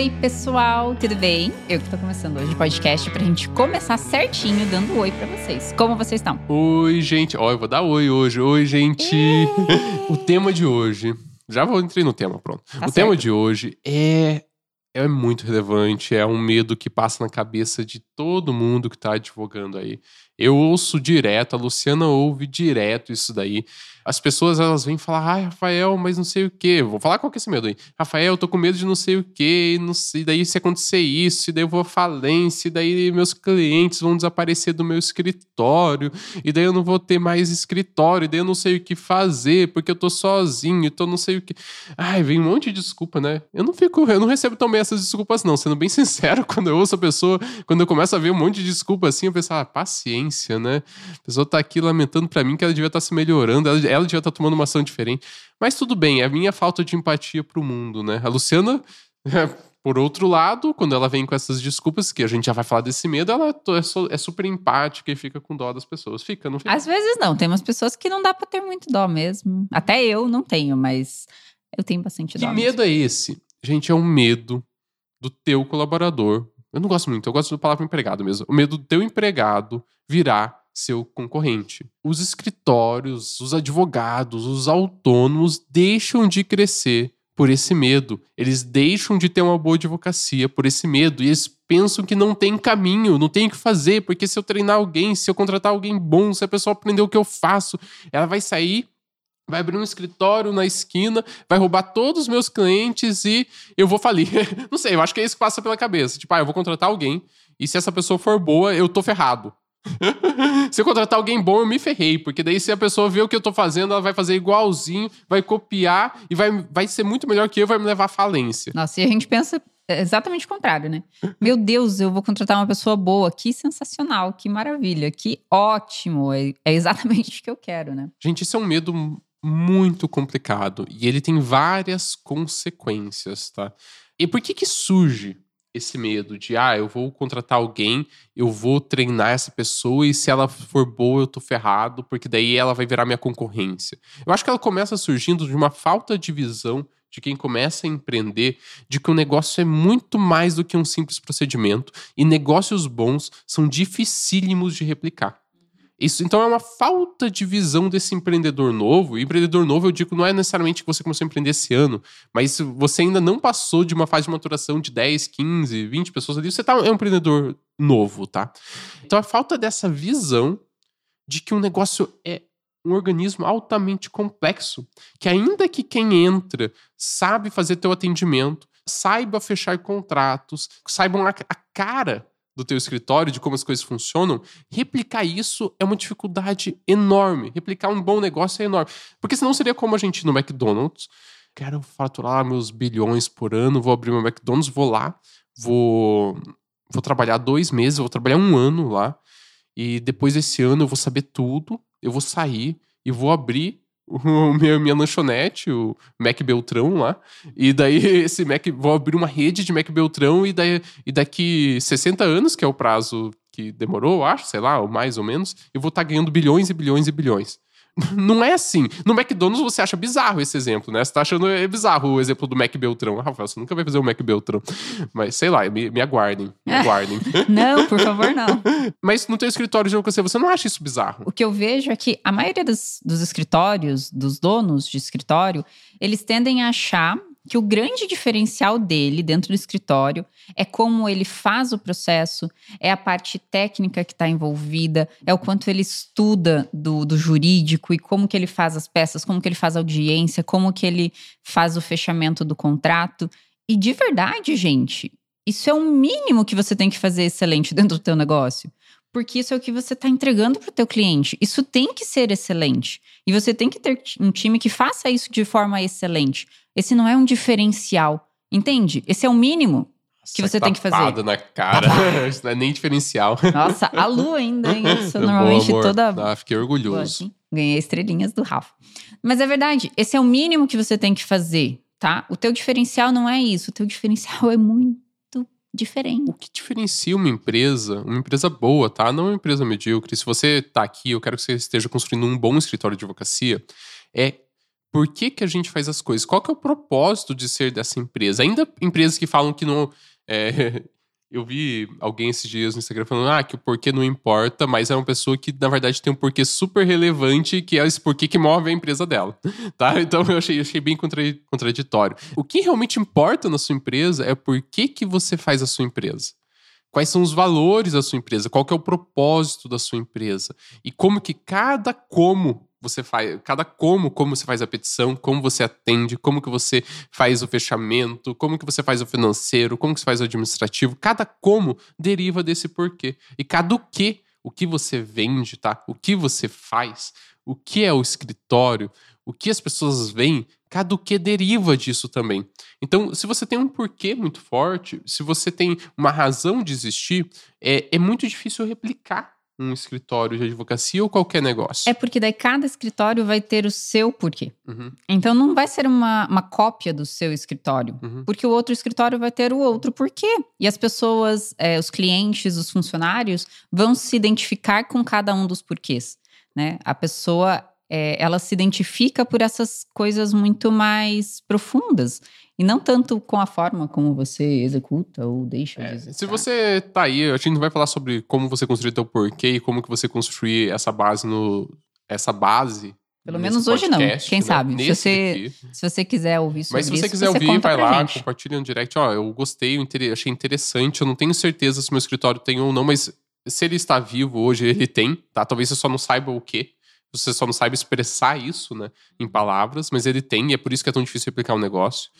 Oi, pessoal, tudo bem? Eu que tô começando hoje o podcast pra gente começar certinho dando oi pra vocês. Como vocês estão? Oi, gente. Ó, eu vou dar oi hoje. Oi, gente. o tema de hoje. Já vou entrar no tema, pronto. Tá o certo. tema de hoje é é muito relevante, é um medo que passa na cabeça de todo mundo que tá advogando aí. Eu ouço direto, a Luciana ouve direto isso daí. As pessoas elas vêm falar: "Ai, Rafael, mas não sei o quê". Vou falar qual que é esse medo aí. Rafael, eu tô com medo de não sei o quê, não sei, daí se acontecer isso, e daí eu vou à falência, e daí meus clientes vão desaparecer do meu escritório, e daí eu não vou ter mais escritório, e daí eu não sei o que fazer, porque eu tô sozinho, então não sei o que. Ai, vem um monte de desculpa, né? Eu não fico, eu não recebo tão bem essas desculpas, não. Sendo bem sincero, quando eu ouço a pessoa, quando eu começo a ver um monte de desculpa assim, eu penso, ah, paciência, né? A pessoa tá aqui lamentando pra mim que ela devia estar se melhorando, ela, ela devia estar tomando uma ação diferente. Mas tudo bem, é a minha falta de empatia pro mundo, né? A Luciana. Por outro lado, quando ela vem com essas desculpas, que a gente já vai falar desse medo, ela é, é super empática e fica com dó das pessoas. Fica, não fica? Às vezes não, tem umas pessoas que não dá pra ter muito dó mesmo. Até eu não tenho, mas eu tenho bastante Que dó. medo é esse? Gente, é um medo do teu colaborador. Eu não gosto muito, eu gosto da palavra empregado mesmo. O medo do teu empregado virar seu concorrente. Os escritórios, os advogados, os autônomos deixam de crescer por esse medo. Eles deixam de ter uma boa advocacia por esse medo. E eles pensam que não tem caminho, não tem o que fazer, porque se eu treinar alguém, se eu contratar alguém bom, se a pessoa aprender o que eu faço, ela vai sair vai abrir um escritório na esquina, vai roubar todos os meus clientes e eu vou falir. Não sei, eu acho que é isso que passa pela cabeça. Tipo, ah, eu vou contratar alguém e se essa pessoa for boa, eu tô ferrado. se eu contratar alguém bom, eu me ferrei, porque daí se a pessoa vê o que eu tô fazendo, ela vai fazer igualzinho, vai copiar e vai, vai ser muito melhor que eu, vai me levar à falência. Nossa, e a gente pensa exatamente o contrário, né? Meu Deus, eu vou contratar uma pessoa boa, que sensacional, que maravilha, que ótimo. É, é exatamente o que eu quero, né? Gente, isso é um medo muito complicado e ele tem várias consequências, tá? E por que que surge esse medo de, ah, eu vou contratar alguém, eu vou treinar essa pessoa e se ela for boa eu tô ferrado, porque daí ela vai virar minha concorrência. Eu acho que ela começa surgindo de uma falta de visão de quem começa a empreender, de que o negócio é muito mais do que um simples procedimento e negócios bons são dificílimos de replicar. Isso, então é uma falta de visão desse empreendedor novo. E empreendedor novo, eu digo, não é necessariamente que você começou a empreender esse ano, mas você ainda não passou de uma fase de maturação de 10, 15, 20 pessoas ali, você tá, é um empreendedor novo, tá? Então a falta dessa visão de que um negócio é um organismo altamente complexo, que ainda que quem entra sabe fazer teu atendimento, saiba fechar contratos, saibam a cara do teu escritório, de como as coisas funcionam, replicar isso é uma dificuldade enorme. Replicar um bom negócio é enorme. Porque senão seria como a gente no McDonald's. Quero faturar meus bilhões por ano, vou abrir meu McDonald's, vou lá, vou, vou trabalhar dois meses, vou trabalhar um ano lá. E depois desse ano eu vou saber tudo, eu vou sair e vou abrir o meu, minha lanchonete, o Mac Beltrão lá. E daí esse Mac, vou abrir uma rede de Mac Beltrão e, daí, e daqui 60 anos, que é o prazo que demorou, acho, sei lá, ou mais ou menos, eu vou estar ganhando bilhões e bilhões e bilhões. Não é assim. No McDonald's você acha bizarro esse exemplo, né? Você tá achando é bizarro o exemplo do Mac Beltrão. Ah, Rafael, você nunca vai fazer o Mac Beltrão. Mas sei lá, me, me aguardem. Me aguardem. Não, por favor, não. Mas no teu escritório de advocacia, você não acha isso bizarro? O que eu vejo é que a maioria dos, dos escritórios, dos donos de escritório, eles tendem a achar que o grande diferencial dele dentro do escritório é como ele faz o processo, é a parte técnica que está envolvida, é o quanto ele estuda do, do jurídico e como que ele faz as peças, como que ele faz a audiência, como que ele faz o fechamento do contrato. E de verdade, gente, isso é o mínimo que você tem que fazer excelente dentro do teu negócio. Porque isso é o que você está entregando para o teu cliente. Isso tem que ser excelente. E você tem que ter um time que faça isso de forma excelente. Esse não é um diferencial. Entende? Esse é o mínimo que você tem que fazer. Na cara. Isso não é nem diferencial. Nossa, a Lu ainda, hein? Boa, normalmente toda Ah, fiquei boa, orgulhoso. assim. Ganhei estrelinhas do Rafa. Mas é verdade, esse é o mínimo que você tem que fazer, tá? O teu diferencial não é isso. O teu diferencial é muito diferente. O que diferencia uma empresa, uma empresa boa, tá? Não uma empresa medíocre. Se você tá aqui, eu quero que você esteja construindo um bom escritório de advocacia, é por que, que a gente faz as coisas? Qual que é o propósito de ser dessa empresa? Ainda empresas que falam que não. É, eu vi alguém esses dias no Instagram falando ah, que o porquê não importa, mas é uma pessoa que, na verdade, tem um porquê super relevante, que é esse porquê que move a empresa dela. Tá? Então eu achei, achei bem contraditório. O que realmente importa na sua empresa é por que, que você faz a sua empresa. Quais são os valores da sua empresa? Qual é o propósito da sua empresa? E como que cada como você faz, cada como, como você faz a petição, como você atende, como que você faz o fechamento, como que você faz o financeiro, como que você faz o administrativo, cada como deriva desse porquê. E cada o que, o que você vende, tá? O que você faz, o que é o escritório, o que as pessoas veem, cada o que deriva disso também. Então, se você tem um porquê muito forte, se você tem uma razão de existir, é, é muito difícil replicar um escritório de advocacia ou qualquer negócio? É porque daí cada escritório vai ter o seu porquê. Uhum. Então não vai ser uma, uma cópia do seu escritório, uhum. porque o outro escritório vai ter o outro porquê. E as pessoas, é, os clientes, os funcionários vão se identificar com cada um dos porquês. Né? A pessoa é, ela se identifica por essas coisas muito mais profundas. E não tanto com a forma como você executa ou deixa é, de Se você tá aí, a gente não vai falar sobre como você construir teu porquê e como que você construir essa base no essa base pelo menos hoje podcast, não. Quem né? sabe? Se você, se você quiser ouvir sobre Mas se você isso, quiser você ouvir, vai lá, gente. compartilha no direct. Ó, eu gostei, achei interessante. Eu não tenho certeza se meu escritório tem ou não, mas se ele está vivo hoje, ele tem, tá? Talvez você só não saiba o quê você só não sabe expressar isso, né, em palavras, mas ele tem, e é por isso que é tão difícil replicar um negócio.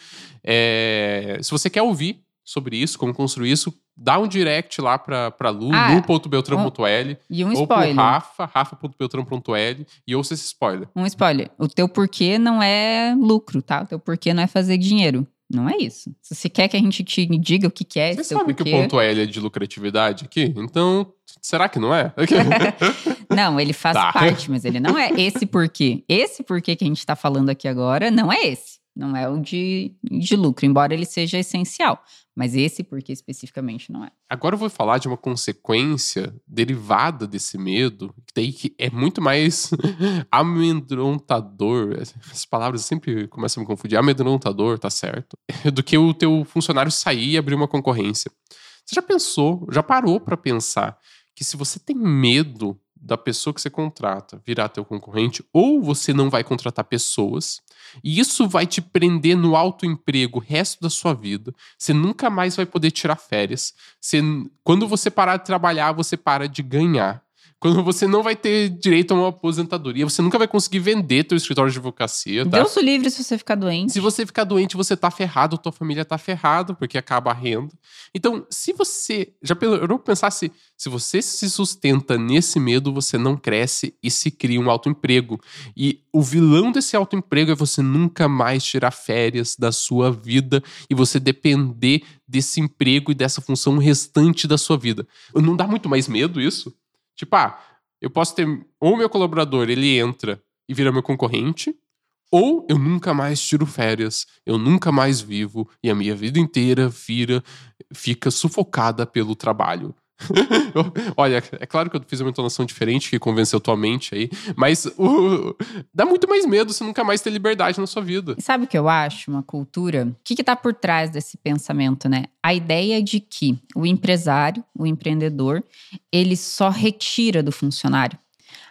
É, se você quer ouvir sobre isso, como construir isso, dá um direct lá pra, pra Lu, ah, lu.beltram.l. E um ou spoiler. pro Rafa, rafa.beltram.l, e ouça esse spoiler. Um spoiler. O teu porquê não é lucro, tá? O teu porquê não é fazer dinheiro. Não é isso. Se você quer que a gente te diga o que, que é Você sabe porquê... que o ponto L é de lucratividade aqui? Então, será que não é? não, ele faz tá. parte, mas ele não é esse porquê. Esse porquê que a gente está falando aqui agora não é esse. Não é o de, de lucro, embora ele seja essencial. Mas esse porquê especificamente não é. Agora eu vou falar de uma consequência derivada desse medo, que daí é muito mais amedrontador. As palavras sempre começam a me confundir. Amedrontador, tá certo? Do que o teu funcionário sair e abrir uma concorrência. Você já pensou, já parou para pensar que se você tem medo da pessoa que você contrata virar teu concorrente, ou você não vai contratar pessoas, e isso vai te prender no alto emprego o resto da sua vida. Você nunca mais vai poder tirar férias. Você, quando você parar de trabalhar, você para de ganhar quando você não vai ter direito a uma aposentadoria, você nunca vai conseguir vender teu escritório de advocacia, tá? Deus o livre se você ficar doente. Se você ficar doente, você tá ferrado, tua família tá ferrado, porque acaba a renda. Então, se você, já eu pensar se, se você se sustenta nesse medo, você não cresce e se cria um autoemprego. E o vilão desse autoemprego é você nunca mais tirar férias da sua vida e você depender desse emprego e dessa função restante da sua vida. Não dá muito mais medo isso? Tipo, ah, eu posso ter. Ou meu colaborador ele entra e vira meu concorrente, ou eu nunca mais tiro férias, eu nunca mais vivo e a minha vida inteira vira, fica sufocada pelo trabalho. Olha, é claro que eu fiz uma entonação diferente que convenceu tua mente aí, mas dá muito mais medo você nunca mais ter liberdade na sua vida. E sabe o que eu acho? Uma cultura. O que, que tá por trás desse pensamento, né? A ideia de que o empresário, o empreendedor, ele só retira do funcionário.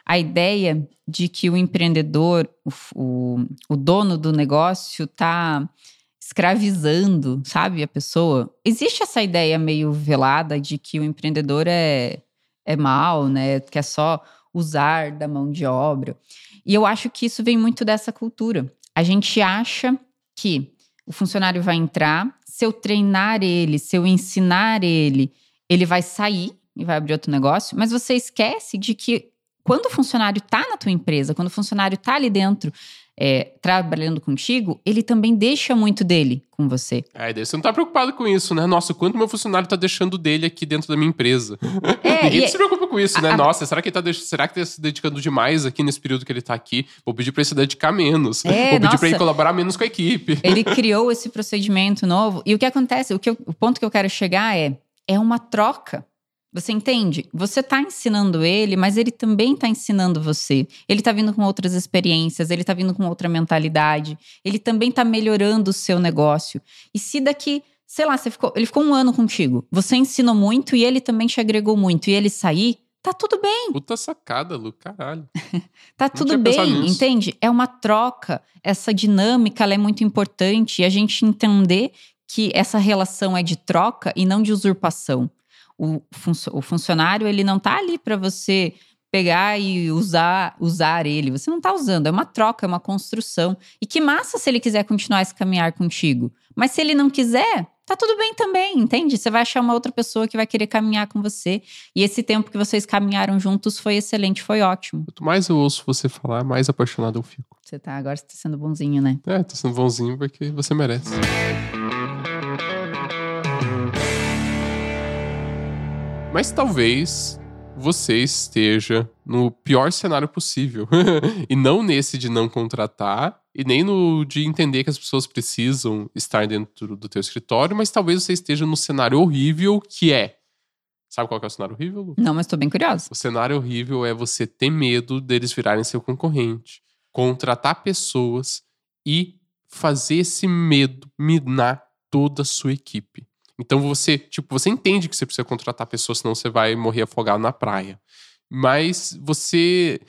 A ideia de que o empreendedor, o, o, o dono do negócio, tá escravizando, sabe, a pessoa. Existe essa ideia meio velada de que o empreendedor é, é mal, né? Que é só usar da mão de obra. E eu acho que isso vem muito dessa cultura. A gente acha que o funcionário vai entrar, se eu treinar ele, se eu ensinar ele, ele vai sair e vai abrir outro negócio, mas você esquece de que quando o funcionário está na tua empresa, quando o funcionário está ali dentro, é, trabalhando contigo, ele também deixa muito dele com você. É, você não tá preocupado com isso, né? Nossa, quanto meu funcionário tá deixando dele aqui dentro da minha empresa. É, Ninguém se preocupa com isso, né? A, Nossa, será que ele tá, deix... será que tá se dedicando demais aqui nesse período que ele tá aqui? Vou pedir pra ele se dedicar menos. É, Vou pedir nossa, pra ele colaborar menos com a equipe. Ele criou esse procedimento novo. E o que acontece, o, que eu, o ponto que eu quero chegar é, é uma troca. Você entende? Você está ensinando ele, mas ele também está ensinando você. Ele está vindo com outras experiências, ele está vindo com outra mentalidade, ele também está melhorando o seu negócio. E se daqui, sei lá, você ficou, ele ficou um ano contigo, você ensinou muito e ele também te agregou muito, e ele sair, tá tudo bem. Puta sacada, Lu, caralho. tá tudo bem, entende? É uma troca. Essa dinâmica é muito importante e a gente entender que essa relação é de troca e não de usurpação. O, funcio- o funcionário ele não tá ali para você pegar e usar usar ele. Você não tá usando, é uma troca, é uma construção. E que massa se ele quiser continuar esse caminhar contigo. Mas se ele não quiser, tá tudo bem também, entende? Você vai achar uma outra pessoa que vai querer caminhar com você. E esse tempo que vocês caminharam juntos foi excelente, foi ótimo. Quanto mais eu ouço você falar, mais apaixonado eu fico. Você tá, agora você tá sendo bonzinho, né? É, tô sendo bonzinho porque você merece. Mas talvez você esteja no pior cenário possível. e não nesse de não contratar, e nem no de entender que as pessoas precisam estar dentro do teu escritório, mas talvez você esteja no cenário horrível que é. Sabe qual é o cenário horrível, Lu? Não, mas tô bem curiosa. O cenário horrível é você ter medo deles virarem seu concorrente, contratar pessoas e fazer esse medo minar toda a sua equipe. Então você, tipo, você entende que você precisa contratar pessoas, senão você vai morrer afogado na praia. Mas você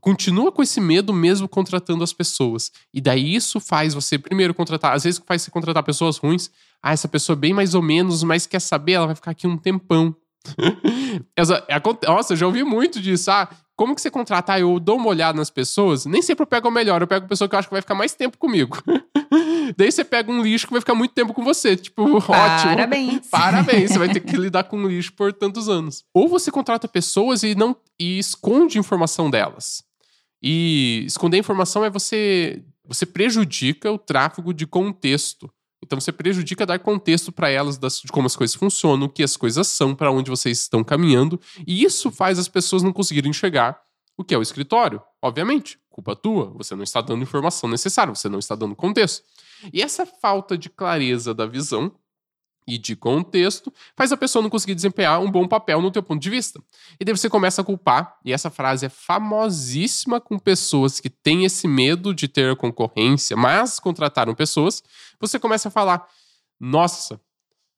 continua com esse medo mesmo contratando as pessoas. E daí isso faz você, primeiro, contratar. Às vezes faz você contratar pessoas ruins. Ah, essa pessoa é bem mais ou menos, mas quer saber, ela vai ficar aqui um tempão. Essa- é Nossa, eu já ouvi muito disso. Ah, como que você contratar? Eu dou uma olhada nas pessoas. Nem sempre eu pego o melhor, eu pego a pessoa que eu acho que vai ficar mais tempo comigo. Daí você pega um lixo que vai ficar muito tempo com você. Tipo, ótimo. Parabéns. Parabéns, você vai ter que lidar com lixo por tantos anos. Ou você contrata pessoas e não e esconde informação delas. E esconder informação é você você prejudica o tráfego de contexto. Então você prejudica dar contexto para elas das- de como as coisas funcionam, o que as coisas são, para onde vocês estão caminhando, e isso faz as pessoas não conseguirem enxergar o que é o escritório. Obviamente, culpa tua, você não está dando informação necessária, você não está dando contexto. E essa falta de clareza da visão e de contexto faz a pessoa não conseguir desempenhar um bom papel no teu ponto de vista. E daí você começa a culpar, e essa frase é famosíssima com pessoas que têm esse medo de ter concorrência, mas contrataram pessoas. Você começa a falar: nossa,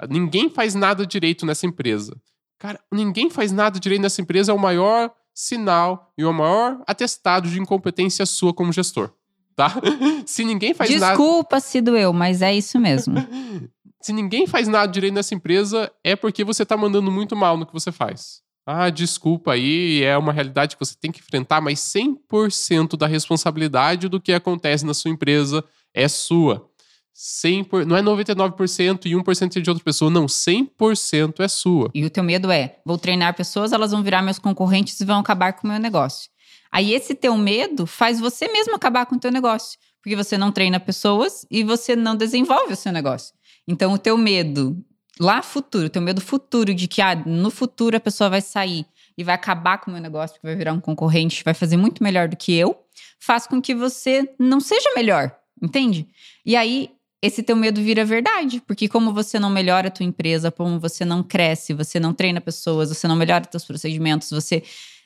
ninguém faz nada direito nessa empresa. Cara, ninguém faz nada direito nessa empresa é o maior sinal e o maior atestado de incompetência sua como gestor. Tá? Se ninguém faz nada. Desculpa se doeu, mas é isso mesmo. Se ninguém faz nada direito nessa empresa, é porque você tá mandando muito mal no que você faz. Ah, desculpa aí, é uma realidade que você tem que enfrentar, mas 100% da responsabilidade do que acontece na sua empresa é sua. 100%, por- não é 99% e 1% é de outra pessoa, não, 100% é sua. E o teu medo é: vou treinar pessoas, elas vão virar meus concorrentes e vão acabar com o meu negócio. Aí esse teu medo faz você mesmo acabar com o teu negócio, porque você não treina pessoas e você não desenvolve o seu negócio. Então o teu medo lá futuro, o teu medo futuro de que ah, no futuro a pessoa vai sair e vai acabar com o meu negócio, vai virar um concorrente, vai fazer muito melhor do que eu, faz com que você não seja melhor, entende? E aí esse teu medo vira verdade, porque como você não melhora a tua empresa, como você não cresce, você não treina pessoas, você não melhora teus procedimentos, você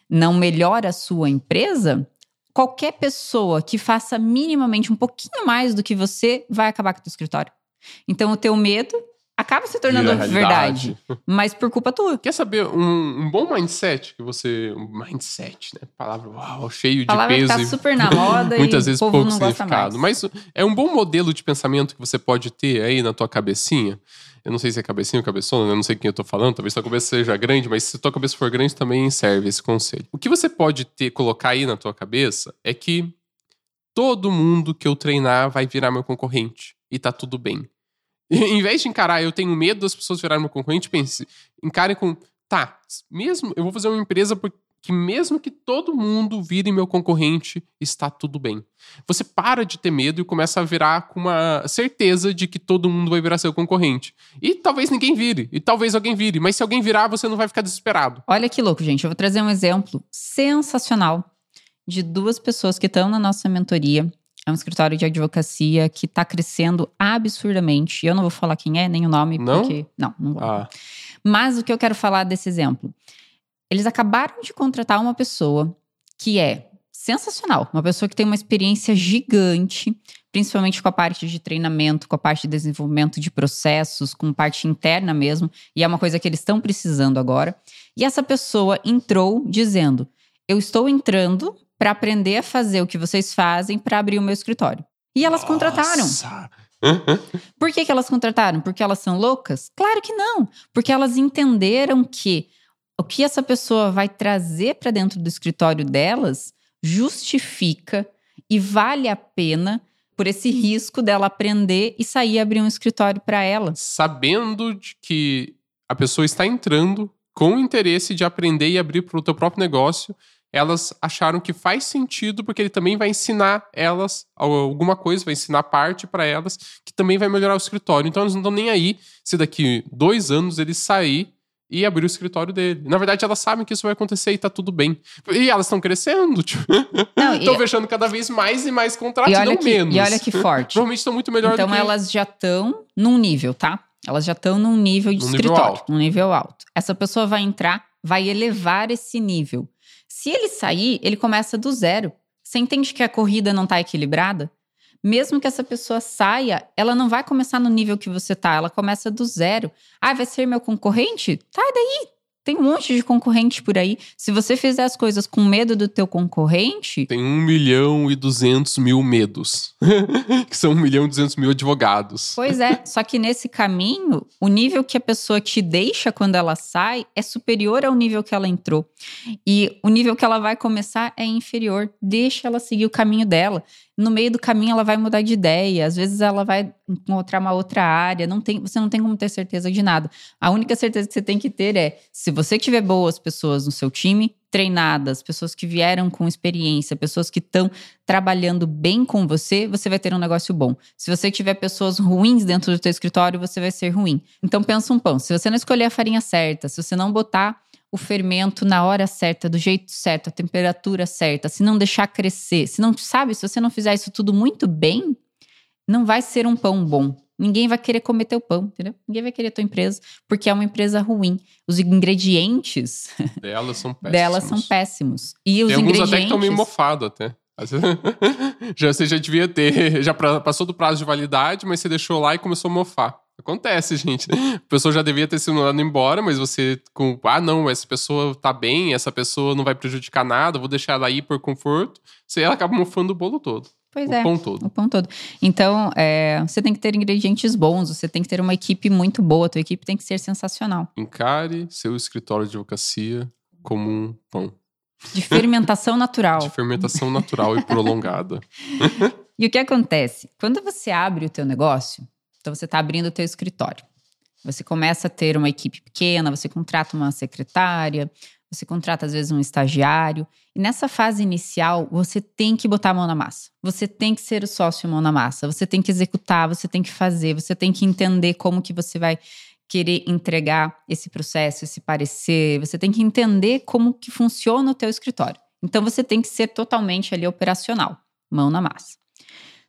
não melhora a sua empresa, qualquer pessoa que faça minimamente um pouquinho mais do que você vai acabar com o teu escritório. Então o teu medo acaba se tornando verdade, mas por culpa tua. Quer saber um, um bom mindset que você. Um mindset, né? Palavra uau, cheio de palavra peso tá e super na moda muitas vezes pouco significado. Mas é um bom modelo de pensamento que você pode ter aí na tua cabecinha. Eu não sei se é cabecinha ou cabeçona, eu não sei quem eu tô falando, talvez tua cabeça seja grande, mas se tua cabeça for grande também serve esse conselho. O que você pode ter, colocar aí na tua cabeça é que todo mundo que eu treinar vai virar meu concorrente e tá tudo bem. em vez de encarar, eu tenho medo das pessoas virarem meu concorrente, pense, encare com, tá, mesmo, eu vou fazer uma empresa porque mesmo que todo mundo vire meu concorrente, está tudo bem. Você para de ter medo e começa a virar com uma certeza de que todo mundo vai virar seu concorrente. E talvez ninguém vire, e talvez alguém vire, mas se alguém virar, você não vai ficar desesperado. Olha que louco, gente. Eu vou trazer um exemplo sensacional de duas pessoas que estão na nossa mentoria. É um escritório de advocacia que está crescendo absurdamente. Eu não vou falar quem é, nem o nome, Não? porque. Não, não vou. Ah, Mas o que eu quero falar desse exemplo? Eles acabaram de contratar uma pessoa que é sensacional, uma pessoa que tem uma experiência gigante, principalmente com a parte de treinamento, com a parte de desenvolvimento de processos, com parte interna mesmo, e é uma coisa que eles estão precisando agora. E essa pessoa entrou dizendo: Eu estou entrando para aprender a fazer o que vocês fazem para abrir o meu escritório. E elas Nossa. contrataram. Por que, que elas contrataram? Porque elas são loucas? Claro que não. Porque elas entenderam que o que essa pessoa vai trazer para dentro do escritório delas justifica e vale a pena por esse risco dela aprender e sair abrir um escritório para ela. Sabendo de que a pessoa está entrando com o interesse de aprender e abrir para o teu próprio negócio, elas acharam que faz sentido porque ele também vai ensinar elas alguma coisa, vai ensinar parte para elas que também vai melhorar o escritório. Então elas não estão nem aí se daqui dois anos ele sair e abrir o escritório dele. Na verdade, elas sabem que isso vai acontecer e tá tudo bem. E elas estão crescendo, tipo. Estão fechando cada vez mais e mais contratos, E olha, não que, menos. e olha que forte. Provavelmente estão muito melhor Então do que... elas já estão num nível, tá? Elas já estão num nível de Num nível escritório, alto. num nível alto. Essa pessoa vai entrar, vai elevar esse nível. Se ele sair, ele começa do zero. Você entende que a corrida não está equilibrada? Mesmo que essa pessoa saia, ela não vai começar no nível que você tá, ela começa do zero. Ah, vai ser meu concorrente? Sai daí! Tem um monte de concorrente por aí. Se você fizer as coisas com medo do teu concorrente, Tem 1 milhão e 200 mil medos. que são 1 milhão e 200 mil advogados. Pois é, só que nesse caminho, o nível que a pessoa te deixa quando ela sai é superior ao nível que ela entrou. E o nível que ela vai começar é inferior. Deixa ela seguir o caminho dela. No meio do caminho ela vai mudar de ideia, às vezes ela vai encontrar uma outra área, não tem, você não tem como ter certeza de nada. A única certeza que você tem que ter é, se você tiver boas pessoas no seu time, treinadas, pessoas que vieram com experiência, pessoas que estão trabalhando bem com você, você vai ter um negócio bom. Se você tiver pessoas ruins dentro do teu escritório, você vai ser ruim. Então pensa um pão, se você não escolher a farinha certa, se você não botar o fermento na hora certa, do jeito certo, a temperatura certa, se não deixar crescer, se não sabe, se você não fizer isso tudo muito bem, não vai ser um pão bom. Ninguém vai querer comer teu pão, entendeu? Ninguém vai querer tua empresa, porque é uma empresa ruim. Os ingredientes Delas são péssimos. delas são péssimos. E os Tem alguns ingredientes. até que estão meio mofados até. Já, você já devia ter, já passou do prazo de validade, mas você deixou lá e começou a mofar. Acontece, gente. A pessoa já devia ter sido mandada embora, mas você com, ah, não, essa pessoa tá bem, essa pessoa não vai prejudicar nada, vou deixar ela aí por conforto. Você ela acaba mofando o bolo todo, Pois o é. pão todo. O pão todo. Então, é, você tem que ter ingredientes bons, você tem que ter uma equipe muito boa, a tua equipe tem que ser sensacional. Encare seu escritório de advocacia como um pão De fermentação natural. de fermentação natural e prolongada. E o que acontece? Quando você abre o teu negócio, então você está abrindo o teu escritório. Você começa a ter uma equipe pequena, você contrata uma secretária, você contrata às vezes um estagiário. E nessa fase inicial, você tem que botar a mão na massa. Você tem que ser o sócio mão na massa. Você tem que executar, você tem que fazer, você tem que entender como que você vai querer entregar esse processo, esse parecer. Você tem que entender como que funciona o teu escritório. Então você tem que ser totalmente ali operacional, mão na massa.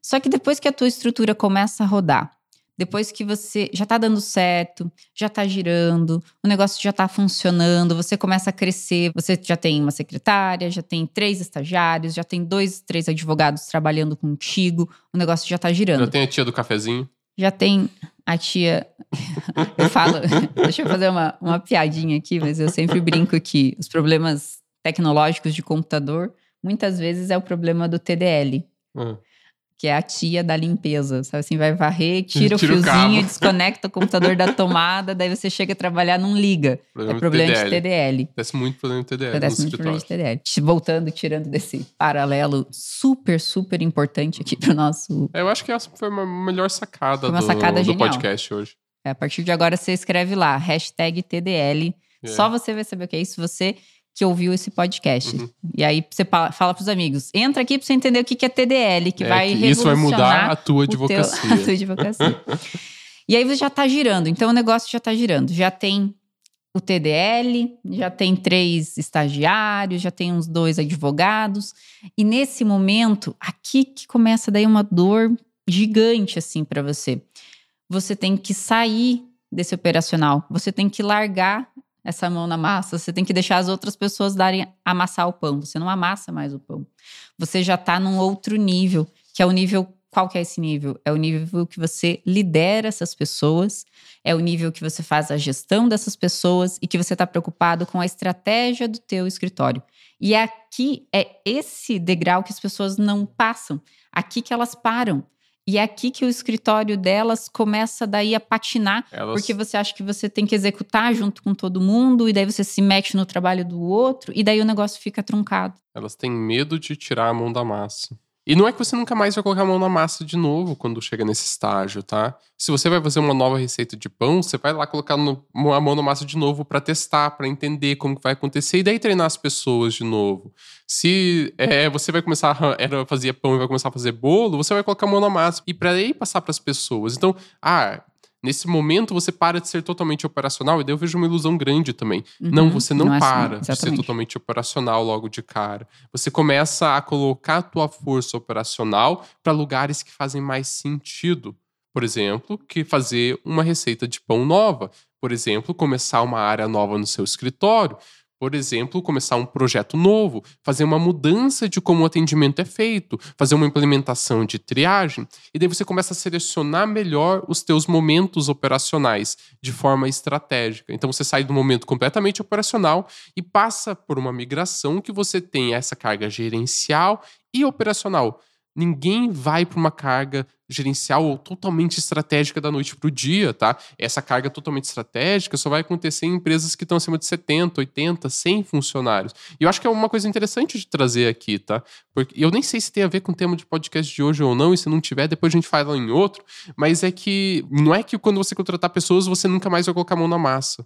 Só que depois que a tua estrutura começa a rodar, depois que você já tá dando certo, já tá girando, o negócio já tá funcionando, você começa a crescer, você já tem uma secretária, já tem três estagiários, já tem dois, três advogados trabalhando contigo, o negócio já tá girando. Já tem a tia do cafezinho. Já tem a tia. Eu falo, deixa eu fazer uma, uma piadinha aqui, mas eu sempre brinco que os problemas tecnológicos de computador muitas vezes é o problema do TDL, Ah. Que é a tia da limpeza. Sabe assim, vai varrer, tira, Tira o o fiozinho, desconecta o computador da tomada, daí você chega a trabalhar, não liga. Problema é problema TDL. de TDL. Acontece muito problema de TDL Acontece no muito problema de TDL. Voltando, tirando desse paralelo super, super importante aqui pro nosso É, Eu acho que essa foi uma melhor sacada, Foi uma do, sacada do genial. podcast hoje. É, a partir de agora você escreve lá, hashtag TDL. É. Só você vai saber o que é isso, você que ouviu esse podcast. Uhum. E aí você fala, fala pros amigos, entra aqui pra você entender o que é TDL, que É, vai que isso vai mudar a tua o teu- advocacia. a tua advocacia. e aí você já tá girando, então o negócio já tá girando. Já tem o TDL, já tem três estagiários, já tem uns dois advogados. E nesse momento, aqui que começa daí uma dor gigante assim para você. Você tem que sair desse operacional. Você tem que largar essa mão na massa, você tem que deixar as outras pessoas darem amassar o pão. Você não amassa mais o pão. Você já está num outro nível, que é o nível qual que é esse nível? É o nível que você lidera essas pessoas, é o nível que você faz a gestão dessas pessoas e que você está preocupado com a estratégia do teu escritório. E aqui é esse degrau que as pessoas não passam, aqui que elas param. E é aqui que o escritório delas começa daí a patinar, elas... porque você acha que você tem que executar junto com todo mundo, e daí você se mete no trabalho do outro, e daí o negócio fica truncado. Elas têm medo de tirar a mão da massa. E não é que você nunca mais vai colocar a mão na massa de novo quando chega nesse estágio, tá? Se você vai fazer uma nova receita de pão, você vai lá colocar no, a mão na massa de novo para testar, para entender como vai acontecer e daí treinar as pessoas de novo. Se é, você vai começar a era, fazer pão e vai começar a fazer bolo, você vai colocar a mão na massa e para aí passar para as pessoas. Então, ah, Nesse momento, você para de ser totalmente operacional, e daí eu vejo uma ilusão grande também. Uhum, não, você não, não é assim, para assim, de ser totalmente operacional logo de cara. Você começa a colocar a tua força operacional para lugares que fazem mais sentido. Por exemplo, que fazer uma receita de pão nova. Por exemplo, começar uma área nova no seu escritório por exemplo, começar um projeto novo, fazer uma mudança de como o atendimento é feito, fazer uma implementação de triagem, e daí você começa a selecionar melhor os teus momentos operacionais de forma estratégica. Então você sai do momento completamente operacional e passa por uma migração que você tem essa carga gerencial e operacional. Ninguém vai para uma carga gerencial ou totalmente estratégica da noite para o dia, tá? Essa carga totalmente estratégica só vai acontecer em empresas que estão acima de 70, 80, 100 funcionários. E eu acho que é uma coisa interessante de trazer aqui, tá? Porque eu nem sei se tem a ver com o tema de podcast de hoje ou não, e se não tiver, depois a gente fala em outro, mas é que não é que quando você contratar pessoas, você nunca mais vai colocar a mão na massa.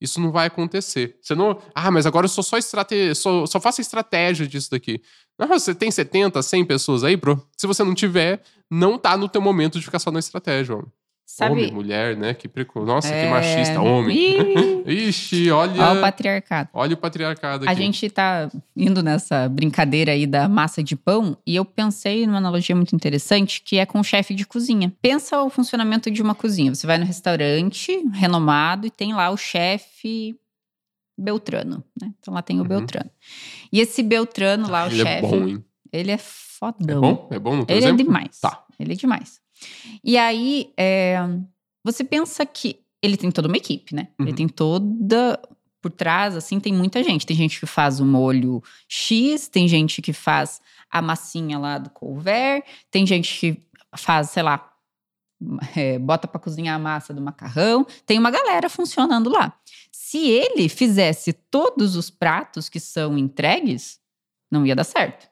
Isso não vai acontecer. Você não. Ah, mas agora eu sou só estratégia. Só, só faço estratégia disso daqui. Não, você tem 70, 100 pessoas aí, bro? Se você não tiver, não tá no teu momento de ficar só na estratégia, homem. Sabe... Homem, mulher, né? Que preco... Nossa, é... que machista, homem. Ixi, olha. Olha o patriarcado. Olha o patriarcado aqui. A gente tá indo nessa brincadeira aí da massa de pão e eu pensei numa analogia muito interessante que é com o chefe de cozinha. Pensa o funcionamento de uma cozinha. Você vai no restaurante renomado e tem lá o chefe Beltrano, né? Então lá tem o uhum. Beltrano. E esse Beltrano lá, o ele chefe. É bom, hein? Ele é fodão. É bom? É bom no Ele é exemplo? é demais. Tá. Ele é demais. E aí, é, você pensa que ele tem toda uma equipe, né? Uhum. Ele tem toda. Por trás, assim, tem muita gente. Tem gente que faz o molho X, tem gente que faz a massinha lá do couvert, tem gente que faz, sei lá, é, bota para cozinhar a massa do macarrão. Tem uma galera funcionando lá. Se ele fizesse todos os pratos que são entregues, não ia dar certo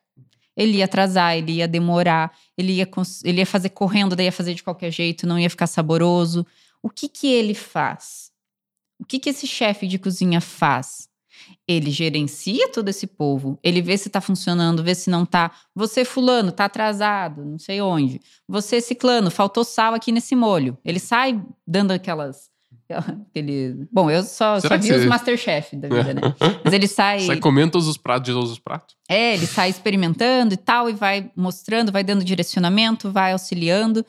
ele ia atrasar, ele ia demorar, ele ia, ele ia fazer correndo, daí ia fazer de qualquer jeito, não ia ficar saboroso. O que que ele faz? O que que esse chefe de cozinha faz? Ele gerencia todo esse povo, ele vê se tá funcionando, vê se não tá. Você, fulano, tá atrasado, não sei onde. Você, ciclano, faltou sal aqui nesse molho. Ele sai dando aquelas Aquele... Bom, eu só, só vi os Masterchef da vida, né? Mas ele sai. Sai comendo todos os pratos de todos os pratos? É, ele sai experimentando e tal, e vai mostrando, vai dando direcionamento, vai auxiliando.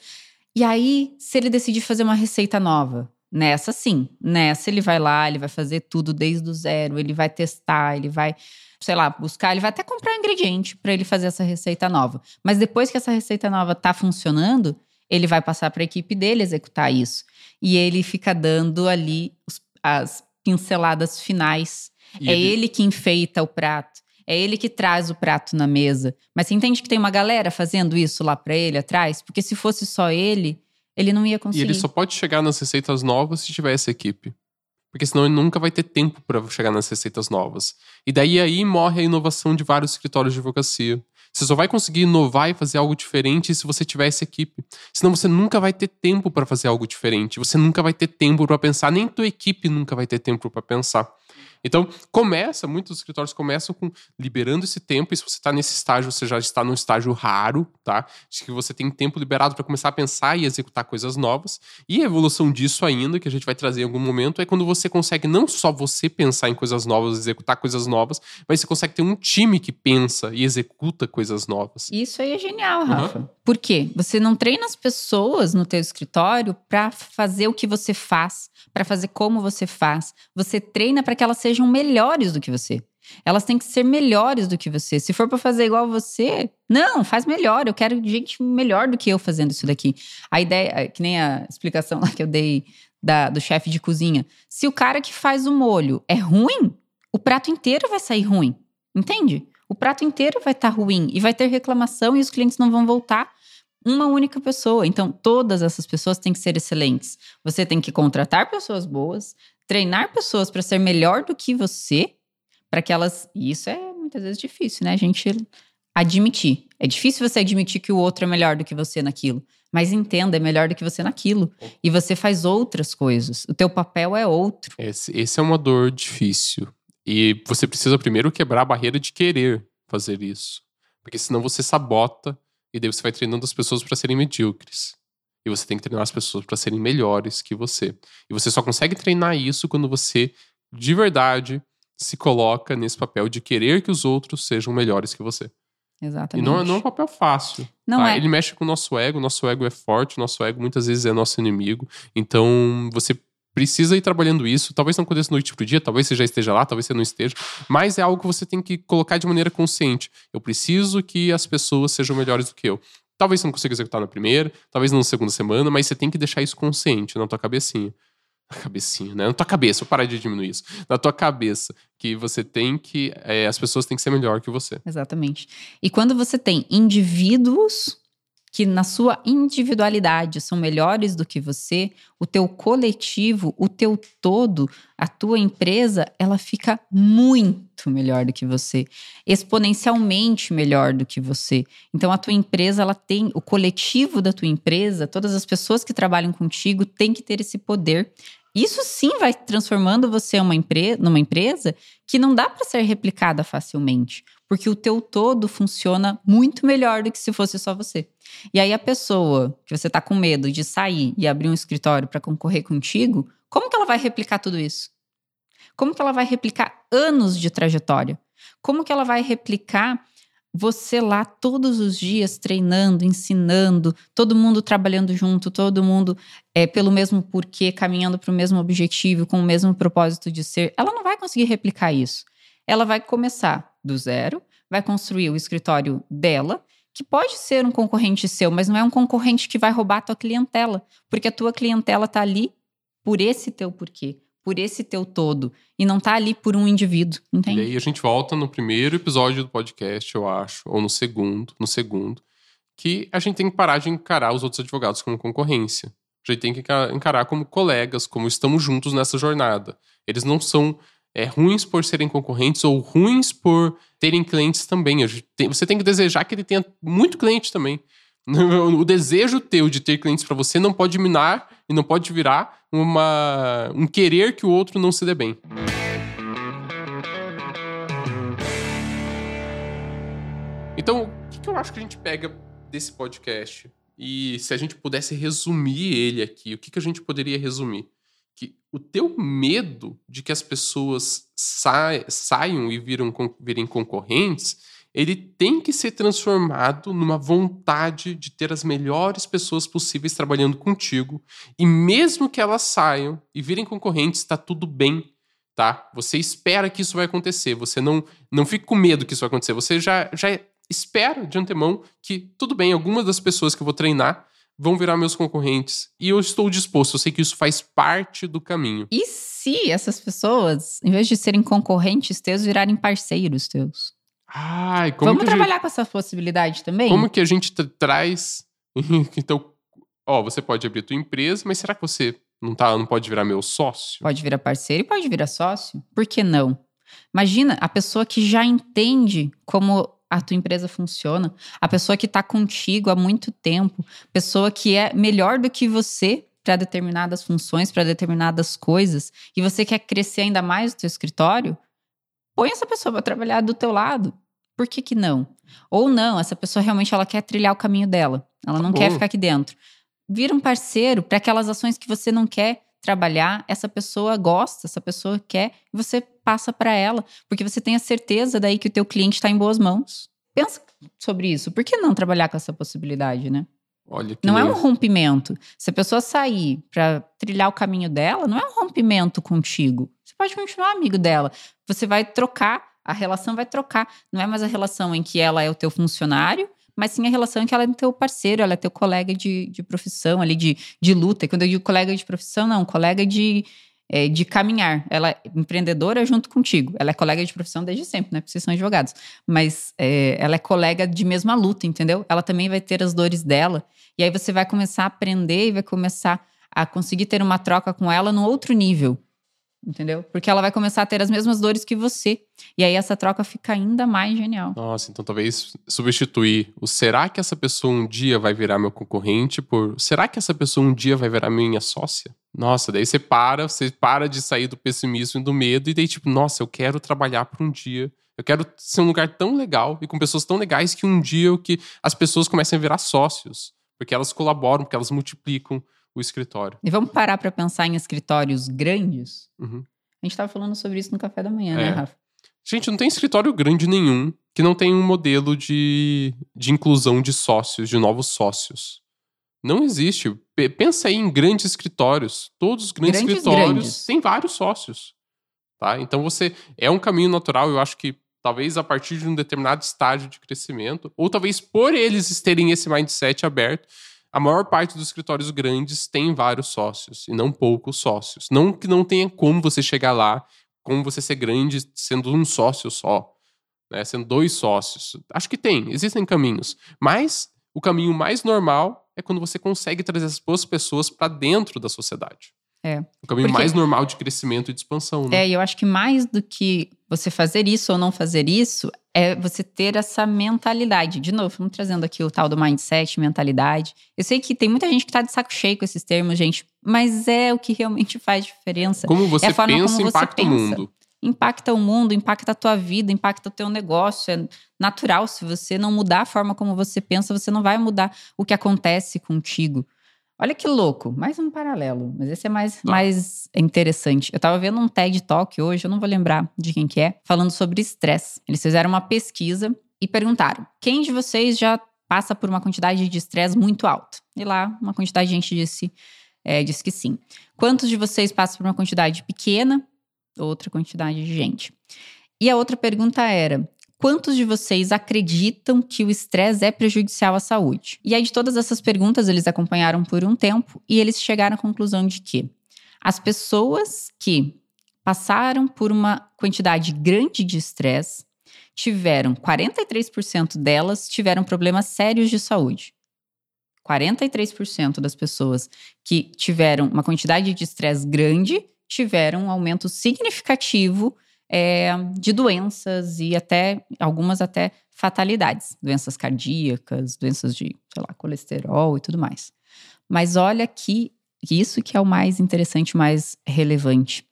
E aí, se ele decidir fazer uma receita nova, nessa sim, nessa ele vai lá, ele vai fazer tudo desde o zero, ele vai testar, ele vai, sei lá, buscar, ele vai até comprar ingrediente para ele fazer essa receita nova. Mas depois que essa receita nova tá funcionando, ele vai passar para a equipe dele executar isso. E ele fica dando ali os, as pinceladas finais. E é ele... ele que enfeita o prato. É ele que traz o prato na mesa. Mas você entende que tem uma galera fazendo isso lá para ele atrás? Porque se fosse só ele, ele não ia conseguir. E ele só pode chegar nas receitas novas se tiver essa equipe. Porque senão ele nunca vai ter tempo para chegar nas receitas novas. E daí aí morre a inovação de vários escritórios de advocacia. Você só vai conseguir inovar e fazer algo diferente se você tiver essa equipe. Senão você nunca vai ter tempo para fazer algo diferente. Você nunca vai ter tempo para pensar, nem tua equipe nunca vai ter tempo para pensar. Então, começa, muitos escritórios começam com liberando esse tempo, e se você está nesse estágio, você já está num estágio raro, tá? De que você tem tempo liberado para começar a pensar e executar coisas novas. E a evolução disso ainda, que a gente vai trazer em algum momento, é quando você consegue não só você pensar em coisas novas, executar coisas novas, mas você consegue ter um time que pensa e executa coisas novas. Isso aí é genial, Rafa. Uhum. Por quê? Você não treina as pessoas no teu escritório para fazer o que você faz, para fazer como você faz. Você treina para que elas sejam melhores do que você. Elas têm que ser melhores do que você. Se for para fazer igual você, não, faz melhor. Eu quero gente melhor do que eu fazendo isso daqui. A ideia, que nem a explicação lá que eu dei da, do chefe de cozinha. Se o cara que faz o molho é ruim, o prato inteiro vai sair ruim. Entende? O prato inteiro vai estar tá ruim e vai ter reclamação e os clientes não vão voltar. Uma única pessoa. Então, todas essas pessoas têm que ser excelentes. Você tem que contratar pessoas boas, treinar pessoas para ser melhor do que você, para que elas. E isso é muitas vezes difícil, né? A gente admitir. É difícil você admitir que o outro é melhor do que você naquilo. Mas entenda, é melhor do que você naquilo. E você faz outras coisas. O teu papel é outro. Esse, esse é uma dor difícil. E você precisa primeiro quebrar a barreira de querer fazer isso. Porque senão você sabota e daí você vai treinando as pessoas para serem medíocres. E você tem que treinar as pessoas para serem melhores que você. E você só consegue treinar isso quando você, de verdade, se coloca nesse papel de querer que os outros sejam melhores que você. Exatamente. E não, é, não é um papel fácil. Não tá? é. Ele mexe com o nosso ego, nosso ego é forte, nosso ego muitas vezes é nosso inimigo. Então, você precisa ir trabalhando isso. Talvez não aconteça noite pro dia, talvez você já esteja lá, talvez você não esteja. Mas é algo que você tem que colocar de maneira consciente. Eu preciso que as pessoas sejam melhores do que eu. Talvez você não consiga executar na primeira, talvez na segunda semana, mas você tem que deixar isso consciente na tua cabecinha. Na cabecinha, né? Na tua cabeça, vou parar de diminuir isso. Na tua cabeça, que você tem que. É, as pessoas têm que ser melhor que você. Exatamente. E quando você tem indivíduos que na sua individualidade são melhores do que você, o teu coletivo, o teu todo, a tua empresa, ela fica muito melhor do que você, exponencialmente melhor do que você. Então a tua empresa, ela tem o coletivo da tua empresa, todas as pessoas que trabalham contigo têm que ter esse poder. Isso sim vai transformando você uma empre numa empresa que não dá para ser replicada facilmente, porque o teu todo funciona muito melhor do que se fosse só você. E aí a pessoa que você está com medo de sair e abrir um escritório para concorrer contigo, como que ela vai replicar tudo isso? Como que ela vai replicar anos de trajetória? Como que ela vai replicar você lá todos os dias treinando, ensinando, todo mundo trabalhando junto, todo mundo é, pelo mesmo porquê, caminhando para o mesmo objetivo, com o mesmo propósito de ser, ela não vai conseguir replicar isso. Ela vai começar do zero, vai construir o escritório dela que pode ser um concorrente seu, mas não é um concorrente que vai roubar a tua clientela, porque a tua clientela tá ali por esse teu porquê, por esse teu todo, e não tá ali por um indivíduo, entende? E aí a gente volta no primeiro episódio do podcast, eu acho, ou no segundo, no segundo, que a gente tem que parar de encarar os outros advogados como concorrência. A gente tem que encarar como colegas, como estamos juntos nessa jornada. Eles não são é, ruins por serem concorrentes ou ruins por terem clientes também. Você tem que desejar que ele tenha muito cliente também. O desejo teu de ter clientes para você não pode minar e não pode virar uma, um querer que o outro não se dê bem. Então, o que, eu acho que a gente pega desse podcast? E se a gente pudesse resumir ele aqui, o que, que a gente poderia resumir? que o teu medo de que as pessoas sa saiam e viram, virem concorrentes, ele tem que ser transformado numa vontade de ter as melhores pessoas possíveis trabalhando contigo. E mesmo que elas saiam e virem concorrentes, está tudo bem, tá? Você espera que isso vai acontecer. Você não, não fica com medo que isso vai acontecer. Você já, já espera de antemão que tudo bem, algumas das pessoas que eu vou treinar vão virar meus concorrentes. E eu estou disposto, eu sei que isso faz parte do caminho. E se essas pessoas, em vez de serem concorrentes teus, virarem parceiros teus? Ai, como Vamos trabalhar gente, com essa possibilidade também? Como que a gente tra traz. então, ó, você pode abrir tua empresa, mas será que você não, tá, não pode virar meu sócio? Pode virar parceiro e pode virar sócio. Por que não? Imagina a pessoa que já entende como a tua empresa funciona, a pessoa que está contigo há muito tempo, pessoa que é melhor do que você para determinadas funções, para determinadas coisas, e você quer crescer ainda mais o teu escritório, põe essa pessoa para trabalhar do teu lado. Por que, que não? Ou não, essa pessoa realmente ela quer trilhar o caminho dela. Ela Tá não quer ficar aqui dentro. Vira um parceiro para aquelas ações que você não quer trabalhar, essa pessoa gosta, essa pessoa quer, e você passa para ela, porque você tem a certeza daí que o teu cliente está em boas mãos. Pensa sobre isso. Por que não trabalhar com essa possibilidade, né? Olha Não é um rompimento. Se a pessoa sair para trilhar o caminho dela, não é um rompimento contigo. Pode continuar amigo dela. Você vai trocar, a relação vai trocar. Não é mais a relação em que ela é o teu funcionário, mas sim a relação em que ela é teu parceiro, ela é teu colega de, de profissão ali, de, de luta. E quando eu digo colega de profissão, não, colega de, é, de caminhar. Ela é empreendedora junto contigo. Ela é colega de profissão desde sempre, né? Porque vocês são advogados. Mas é, ela é colega de mesma luta, entendeu? Ela também vai ter as dores dela. E aí você vai começar a aprender e vai começar a conseguir ter uma troca com ela no outro nível. Entendeu? Porque ela vai começar a ter as mesmas dores que você. E aí essa troca fica ainda mais genial. Nossa, então talvez substituir o será que essa pessoa um dia vai virar meu concorrente por será que essa pessoa um dia vai virar minha sócia? Nossa, daí você para, você para de sair do pessimismo e do medo e daí tipo, nossa, eu quero trabalhar por um dia. Eu quero ser um lugar tão legal e com pessoas tão legais que um dia que as pessoas comecem a virar sócios, porque elas colaboram, porque elas multiplicam o escritório. E vamos parar para pensar em escritórios grandes? Uhum. A gente estava falando sobre isso no café da manhã, né, É. Rafa? Gente, não tem escritório grande nenhum que não tenha um modelo de, de inclusão de sócios, de novos sócios. Não existe. P- pensa aí em grandes escritórios. Todos os grandes, Grandes, escritórios grandes. têm vários sócios. Tá? Então você é um caminho natural, eu acho que talvez a partir de um determinado estágio de crescimento, ou talvez por eles terem esse mindset aberto, a maior parte dos escritórios grandes tem vários sócios e não poucos sócios. Não que não tenha como você chegar lá, como você ser grande sendo um sócio só, né? Sendo dois sócios. Acho que tem, existem caminhos. Mas o caminho mais normal é quando você consegue trazer essas boas pessoas para dentro da sociedade. É. O caminho Porque- mais normal de crescimento e de expansão, né? É, e eu acho que mais do que você fazer isso ou não fazer isso, é você ter essa mentalidade. De novo, vamos trazendo aqui o tal do mindset, mentalidade. Eu sei que tem muita gente que tá de saco cheio com esses termos, gente, mas é o que realmente faz diferença. Como você É a forma pensa, como você impacta o pensa. mundo. Impacta o mundo, impacta a tua vida, impacta o teu negócio. É natural, se você não mudar a forma como você pensa, você não vai mudar o que acontece contigo. Olha que louco, mais um paralelo, mas esse é mais, Tá. mais interessante. Eu tava vendo um TED Talk hoje, eu não vou lembrar de quem que é, falando sobre estresse. Eles fizeram uma pesquisa e perguntaram: quem de vocês já passa por uma quantidade de estresse muito alta? E lá, uma quantidade de gente disse, é, disse que sim. Quantos de vocês passam por uma quantidade pequena? Outra quantidade de gente. E a outra pergunta era: quantos de vocês acreditam que o estresse é prejudicial à saúde? E aí, de todas essas perguntas, eles acompanharam por um tempo e eles chegaram à conclusão de que as pessoas que passaram por uma quantidade grande de estresse tiveram 43% delas tiveram problemas sérios de saúde. 43% das pessoas que tiveram uma quantidade de estresse grande tiveram um aumento significativo é, de doenças e até algumas até fatalidades, doenças cardíacas, doenças de, sei lá, colesterol e tudo mais. Mas olha que isso que é o mais interessante, mais relevante.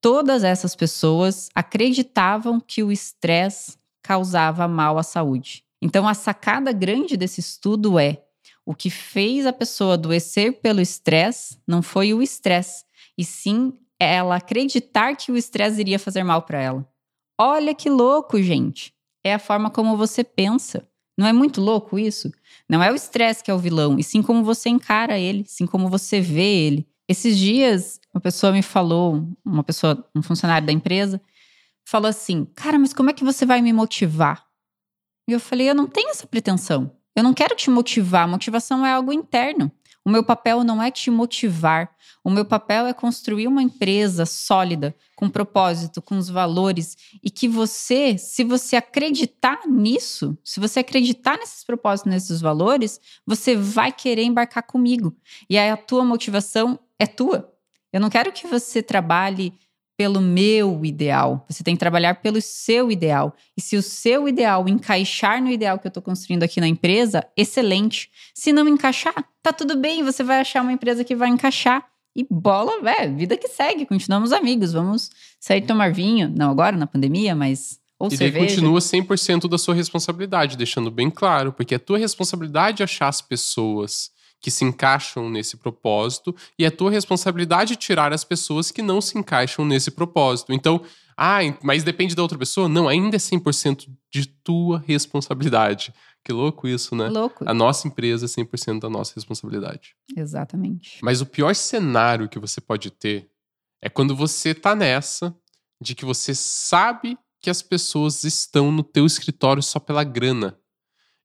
Todas essas pessoas acreditavam que o estresse causava mal à saúde. Então a sacada grande desse estudo é o que fez a pessoa adoecer pelo estresse não foi o estresse, e sim ela acreditar que o estresse iria fazer mal para ela. Olha que louco, gente. É a forma como você pensa. Não é muito louco isso? Não é o estresse que é o vilão, e sim como você encara ele, sim como você vê ele. Esses dias, uma pessoa me falou, uma pessoa, um funcionário da empresa, falou assim: Cara, mas como é que você vai me motivar? E eu falei: Eu não tenho essa pretensão. Eu não quero te motivar. Motivação é algo interno. O meu papel não é te motivar. O meu papel é construir uma empresa sólida, com propósito, com os valores e que você, se você acreditar nisso, se você acreditar nesses propósitos, nesses valores, você vai querer embarcar comigo. E aí a tua motivação é tua. Eu não quero que você trabalhe pelo meu ideal. Você tem que trabalhar pelo seu ideal. E se o seu ideal encaixar no ideal que eu estou construindo aqui na empresa, excelente. Se não encaixar, tá tudo bem. Você vai achar uma empresa que vai encaixar. E bola, é, vida que segue. Continuamos amigos. Vamos sair tomar vinho. Não agora, na pandemia, mas. Ou E daí cerveja. continua 100% da sua responsabilidade, deixando bem claro, porque é tua responsabilidade achar as pessoas que se encaixam nesse propósito e é tua responsabilidade tirar as pessoas que não se encaixam nesse propósito. Então, ah, mas depende da outra pessoa? Não, ainda é 100% de tua responsabilidade. Que louco isso, né? Louco. A nossa empresa é 100% da nossa responsabilidade. Exatamente. Mas o pior cenário que você pode ter é quando você tá nessa de que você sabe que as pessoas estão no teu escritório só pela grana.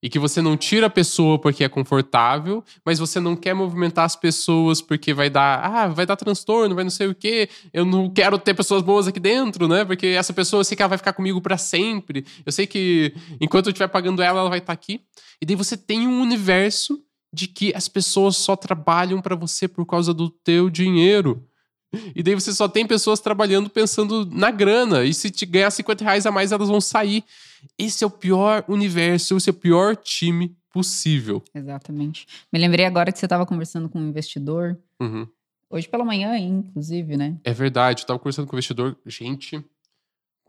E que você não tira a pessoa porque é confortável, mas você não quer movimentar as pessoas porque vai dar, ah, vai dar transtorno, vai não sei o quê. Eu não quero ter pessoas boas aqui dentro, né? Porque essa pessoa eu sei que ela vai ficar comigo para sempre. Eu sei que enquanto eu estiver pagando ela, ela vai estar tá aqui. E daí você tem um universo de que as pessoas só trabalham para você por causa do teu dinheiro. E daí você só tem pessoas trabalhando pensando na grana. E se te ganhar 50 reais a mais, elas vão sair. Esse é o pior universo, esse é o pior time possível. Exatamente. Me lembrei agora que você estava conversando com um investidor. Uhum. Hoje pela manhã, inclusive, né? É verdade. Eu tava conversando com o investidor. Gente,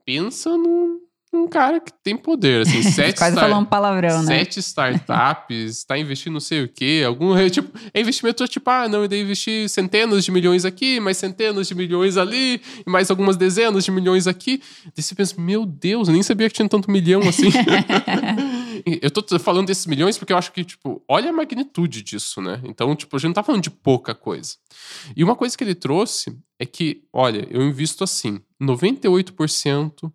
pensa num um cara que tem poder, assim, sete Quase start... um palavrão, né? Sete startups, está investindo não sei o quê, algum, tipo, é investimento tipo, ah, não, eu dei investir centenas de milhões aqui, mais centenas de milhões ali, e mais algumas dezenas de milhões aqui. Daí você pensa, meu Deus, eu nem sabia que tinha tanto milhão assim. eu tô falando desses milhões porque eu acho que, tipo, olha a magnitude disso, né? Então, tipo, a gente não tá falando de pouca coisa. E uma coisa que ele trouxe é que, olha, eu invisto assim, 98%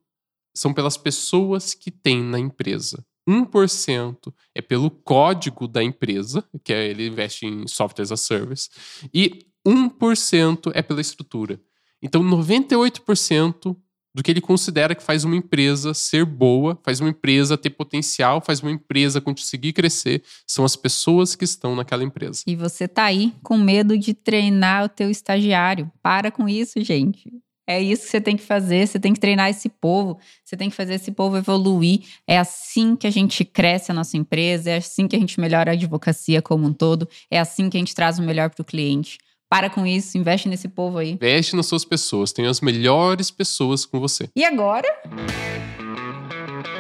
são pelas pessoas que tem na empresa. 1% é pelo código da empresa, que é ele investe em software as a service, e 1% é pela estrutura. Então, 98% do que ele considera que faz uma empresa ser boa, faz uma empresa ter potencial, faz uma empresa conseguir crescer, são as pessoas que estão naquela empresa. E você tá aí com medo de treinar o teu estagiário. Para com isso, gente. É isso que você tem que fazer, você tem que treinar esse povo, você tem que fazer esse povo evoluir. É assim que a gente cresce a nossa empresa, é assim que a gente melhora a advocacia como um todo, é assim que a gente traz o melhor para o cliente. Para com isso, investe nesse povo aí. Investe nas suas pessoas, tenha as melhores pessoas com você. E agora?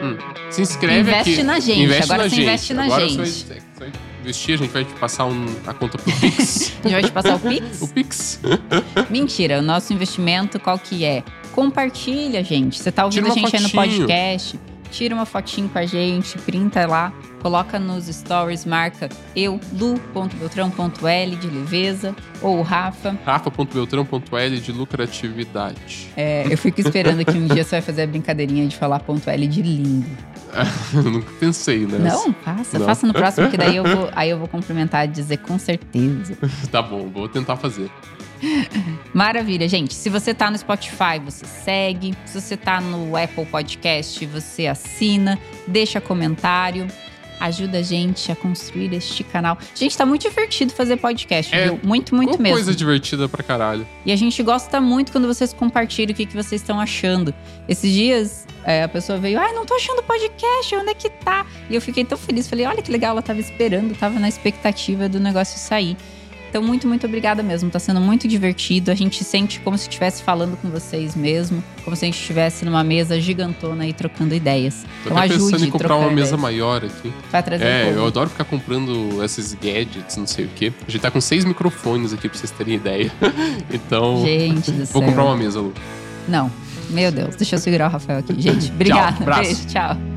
Hum, se inscreve investe aqui. Na gente. Investe agora na você gente. investe na agora gente. Você investir, a gente vai te passar um, a conta pro Pix. a gente vai te passar o Pix? o Pix. Mentira, o nosso investimento qual que é? Compartilha, gente. Você tá ouvindo a gente aí no podcast tira uma fotinho com a gente, printa lá, coloca nos stories, marca eu, lu.beltrão.l de leveza, ou Rafa. Rafa.beltrão.l de lucratividade. É, eu fico esperando que um dia você vai fazer a brincadeirinha de falar ponto .l de lindo. eu nunca pensei nessa. Não, faça, Não. faça no próximo, que daí eu vou, aí eu vou complementar e dizer com certeza. tá bom, vou tentar fazer. Maravilha, gente. Se você tá no Spotify, você segue. Se você tá no Apple Podcast, você assina, deixa comentário. Ajuda a gente a construir este canal. Gente, tá muito divertido fazer podcast, é, viu? Muito, muito mesmo. coisa divertida pra caralho. E a gente gosta muito quando vocês compartilham o que, que vocês estão achando. Esses dias, é, a pessoa veio, ai, não tô achando podcast, onde é que tá? E eu fiquei tão feliz. Falei, olha que legal, ela tava esperando, tava na expectativa do negócio sair. Então, muito, muito obrigada mesmo. Tá sendo muito divertido. A gente sente como se estivesse falando com vocês mesmo. Como se a gente estivesse numa mesa gigantona aí trocando ideias. Tô então, ajude pensando em comprar uma ideias. mesa maior aqui. Vai trazer É, eu adoro ficar comprando esses gadgets, não sei o quê. A gente tá com seis microfones aqui pra vocês terem ideia. então. Gente do Vou céu. comprar uma mesa, Lu. Não. Meu Deus, deixa eu segurar o Rafael aqui. Gente, obrigada. tchau, Beijo, tchau.